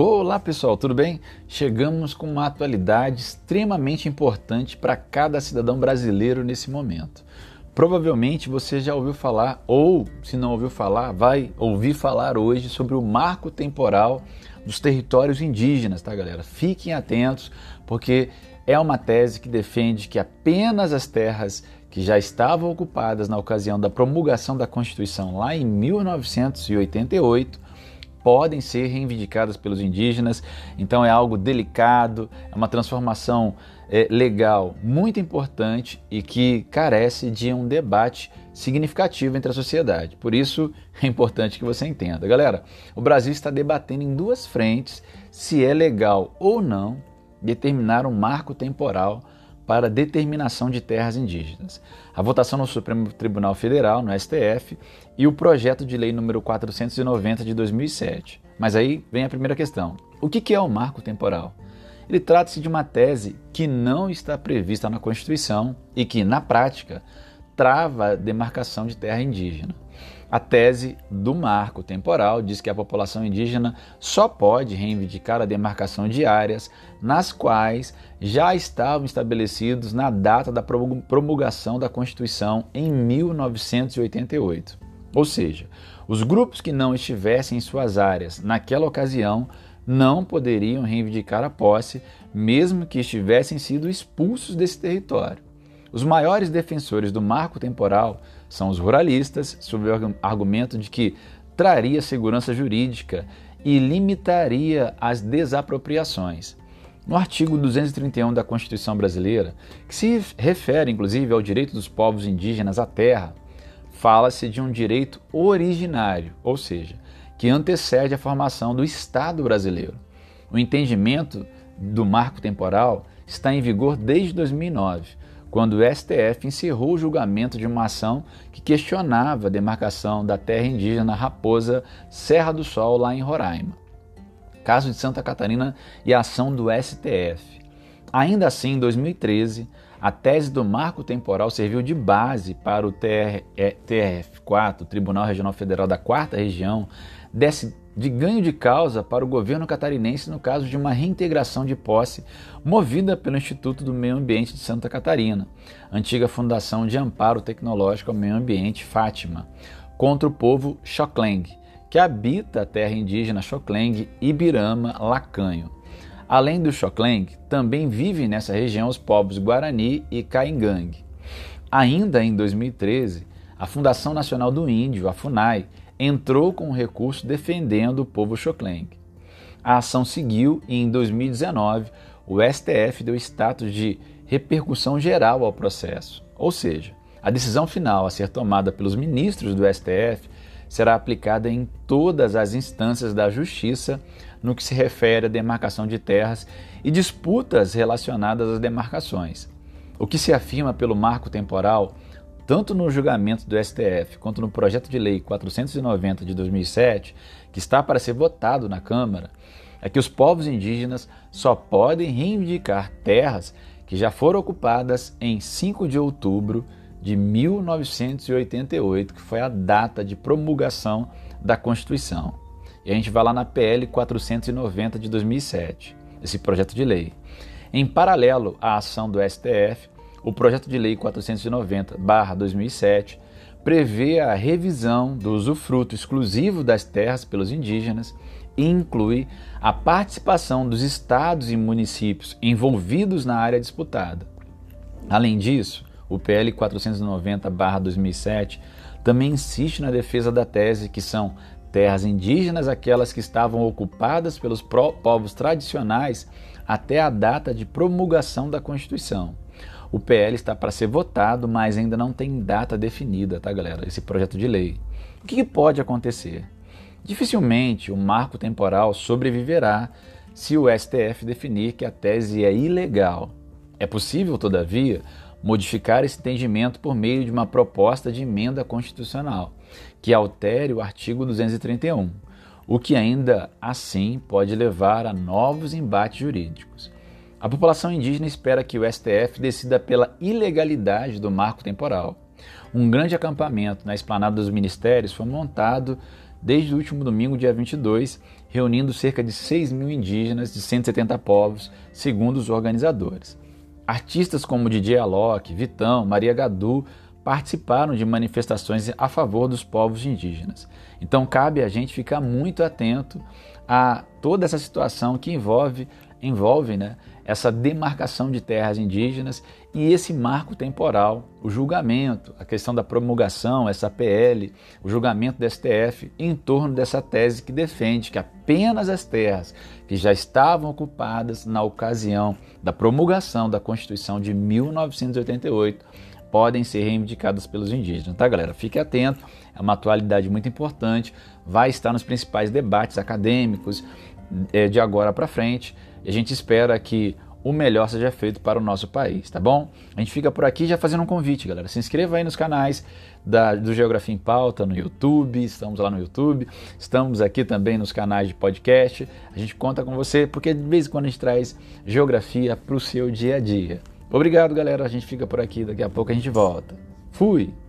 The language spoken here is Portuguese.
Olá pessoal, tudo bem? Chegamos com uma atualidade extremamente importante para cada cidadão brasileiro nesse momento. Provavelmente você já ouviu falar, ou se não ouviu falar, vai ouvir falar hoje sobre o marco temporal dos territórios indígenas, tá galera? Fiquem atentos, porque é uma tese que defende que apenas as terras que já estavam ocupadas na ocasião da promulgação da Constituição lá em 1988 podem ser reivindicadas pelos indígenas. Então é algo delicado, é uma transformação é, legal muito importante e que carece de um debate significativo entre a sociedade. Por isso é importante que você entenda. Galera, o Brasil está debatendo em duas frentes se é legal ou não determinar um marco temporal para determinação de terras indígenas. A votação no Supremo Tribunal Federal, no STF, e o projeto de lei número 490 de 2007. Mas aí vem a primeira questão. O que é o marco temporal? Ele trata-se de uma tese que não está prevista na Constituição e que, na prática, trava a demarcação de terra indígena. A tese do marco temporal diz que a população indígena só pode reivindicar a demarcação de áreas nas quais já estavam estabelecidos na data da promulgação da Constituição em 1988. Ou seja, os grupos que não estivessem em suas áreas naquela ocasião não poderiam reivindicar a posse, mesmo que estivessem sido expulsos desse território. Os maiores defensores do marco temporal são os ruralistas, sob o argumento de que traria segurança jurídica e limitaria as desapropriações. No artigo 231 da Constituição Brasileira, que se refere inclusive ao direito dos povos indígenas à terra, fala-se de um direito originário, ou seja, que antecede a formação do Estado brasileiro. O entendimento do marco temporal está em vigor desde 2009, quando o STF encerrou o julgamento de uma ação que questionava a demarcação da terra indígena Raposa Serra do Sol, lá em Roraima. Caso de Santa Catarina e a ação do STF. Ainda assim, em 2013, a tese do marco temporal serviu de base para o TRF4, Tribunal Regional Federal da Quarta Região, de ganho de causa para o governo catarinense no caso de uma reintegração de posse movida pelo Instituto do Meio Ambiente de Santa Catarina, antiga Fundação de Amparo Tecnológico ao Meio Ambiente Fátima, contra o povo Xokleng, que habita a terra indígena Xokleng Ibirama Lacanho. Além do Xokleng, também vivem nessa região os povos Guarani e Caingangue. Ainda em 2013, a Fundação Nacional do Índio, a FUNAI, entrou com recurso defendendo o povo Xokleng. A ação seguiu e em 2019 o STF deu status de repercussão geral ao processo, ou seja, a decisão final a ser tomada pelos ministros do STF será aplicada em todas as instâncias da Justiça no que se refere à demarcação de terras e disputas relacionadas às demarcações. O que se afirma pelo marco temporal tanto no julgamento do STF quanto no projeto de lei 490 de 2007, que está para ser votado na Câmara, é que os povos indígenas só podem reivindicar terras que já foram ocupadas em 5 de outubro de 1988, que foi a data de promulgação da Constituição. E a gente vai lá na PL 490 de 2007, esse projeto de lei. Em paralelo à ação do STF, o projeto de lei 490/2007 prevê a revisão do usufruto exclusivo das terras pelos indígenas e inclui a participação dos estados e municípios envolvidos na área disputada. Além disso, o PL 490/2007 também insiste na defesa da tese que são terras indígenas aquelas que estavam ocupadas pelos povos tradicionais até a data de promulgação da Constituição. O PL está para ser votado, mas ainda não tem data definida, tá, galera? Esse projeto de lei. O que pode acontecer? Dificilmente o marco temporal sobreviverá se o STF definir que a tese é ilegal. É possível, todavia, modificar esse entendimento por meio de uma proposta de emenda constitucional que altere o artigo 231, o que ainda assim pode levar a novos embates jurídicos. A população indígena espera que o STF decida pela ilegalidade do marco temporal. Um grande acampamento na esplanada dos ministérios foi montado desde o último domingo, dia 22, reunindo cerca de 6 mil indígenas de 170 povos, segundo os organizadores. Artistas como DJ Alok, Vitão, Maria Gadu participaram de manifestações a favor dos povos indígenas. Então cabe a gente ficar muito atento a toda essa situação que envolve envolve né, essa demarcação de terras indígenas e esse marco temporal, o julgamento, a questão da promulgação, essa PL, o julgamento do STF em torno dessa tese que defende que apenas as terras que já estavam ocupadas na ocasião da promulgação da Constituição de 1988 podem ser reivindicadas pelos indígenas, tá galera? Fique atento, é uma atualidade muito importante, vai estar nos principais debates acadêmicos é, de agora para frente e a gente espera que o melhor seja feito para o nosso país, tá bom? A gente fica por aqui já fazendo um convite, galera. Se inscreva aí nos canais da, do Geografia em Pauta no YouTube, estamos lá no YouTube, estamos aqui também nos canais de podcast. A gente conta com você porque de vez em quando a gente traz geografia para o seu dia a dia. Obrigado, galera. A gente fica por aqui, daqui a pouco a gente volta. Fui!